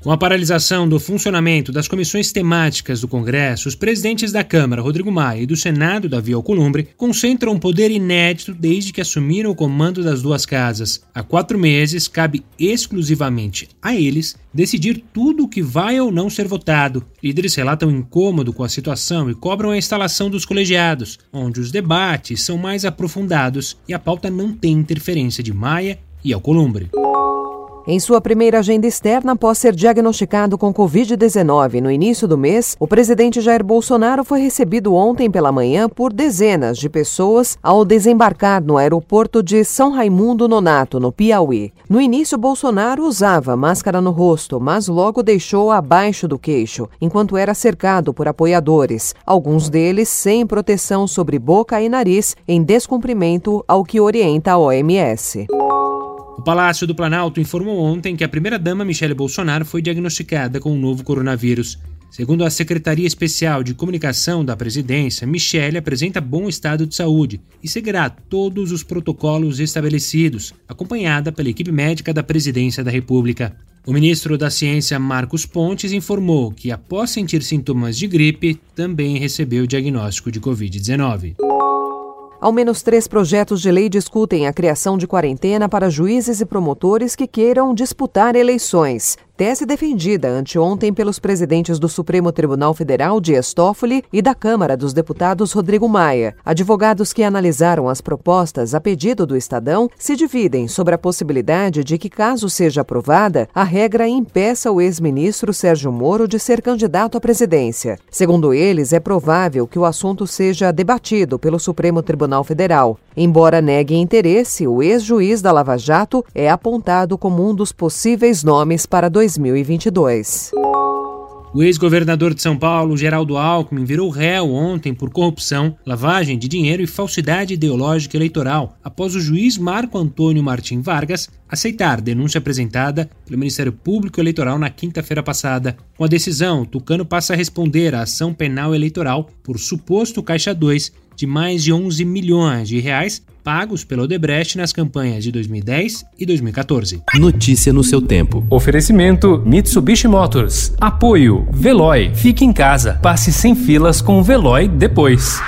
Com a paralisação do funcionamento das comissões temáticas do Congresso, os presidentes da Câmara, Rodrigo Maia, e do Senado, Davi Alcolumbre, concentram um poder inédito desde que assumiram o comando das duas casas. Há quatro meses, cabe exclusivamente a eles decidir tudo o que vai ou não ser votado. Líderes relatam incômodo com a situação e cobram a instalação dos colegiados, onde os debates são mais aprofundados e a pauta não tem interferência de Maia e Alcolumbre. Em sua primeira agenda externa após ser diagnosticado com Covid-19 no início do mês, o presidente Jair Bolsonaro foi recebido ontem pela manhã por dezenas de pessoas ao desembarcar no aeroporto de São Raimundo Nonato, no Piauí. No início, Bolsonaro usava máscara no rosto, mas logo deixou abaixo do queixo, enquanto era cercado por apoiadores, alguns deles sem proteção sobre boca e nariz, em descumprimento ao que orienta a OMS. O Palácio do Planalto informou ontem que a primeira-dama Michele Bolsonaro foi diagnosticada com o novo coronavírus. Segundo a Secretaria Especial de Comunicação da Presidência, Michele apresenta bom estado de saúde e seguirá todos os protocolos estabelecidos, acompanhada pela equipe médica da Presidência da República. O ministro da Ciência, Marcos Pontes, informou que, após sentir sintomas de gripe, também recebeu o diagnóstico de Covid-19. Ao menos três projetos de lei discutem a criação de quarentena para juízes e promotores que queiram disputar eleições tese defendida anteontem pelos presidentes do Supremo Tribunal Federal, Dias Toffoli, e da Câmara dos Deputados, Rodrigo Maia. Advogados que analisaram as propostas a pedido do Estadão se dividem sobre a possibilidade de que, caso seja aprovada, a regra impeça o ex-ministro Sérgio Moro de ser candidato à presidência. Segundo eles, é provável que o assunto seja debatido pelo Supremo Tribunal Federal. Embora negue interesse, o ex-juiz da Lava Jato é apontado como um dos possíveis nomes para 2020. 2022. O ex-governador de São Paulo, Geraldo Alckmin, virou réu ontem por corrupção, lavagem de dinheiro e falsidade ideológica eleitoral, após o juiz Marco Antônio Martim Vargas aceitar denúncia apresentada pelo Ministério Público Eleitoral na quinta-feira passada. Com a decisão, Tucano passa a responder à ação penal eleitoral por suposto Caixa 2 de mais de 11 milhões de reais pagos pelo Odebrecht nas campanhas de 2010 e 2014. Notícia no seu tempo. Oferecimento Mitsubishi Motors. Apoio Veloy. Fique em casa. Passe sem filas com o Veloy depois.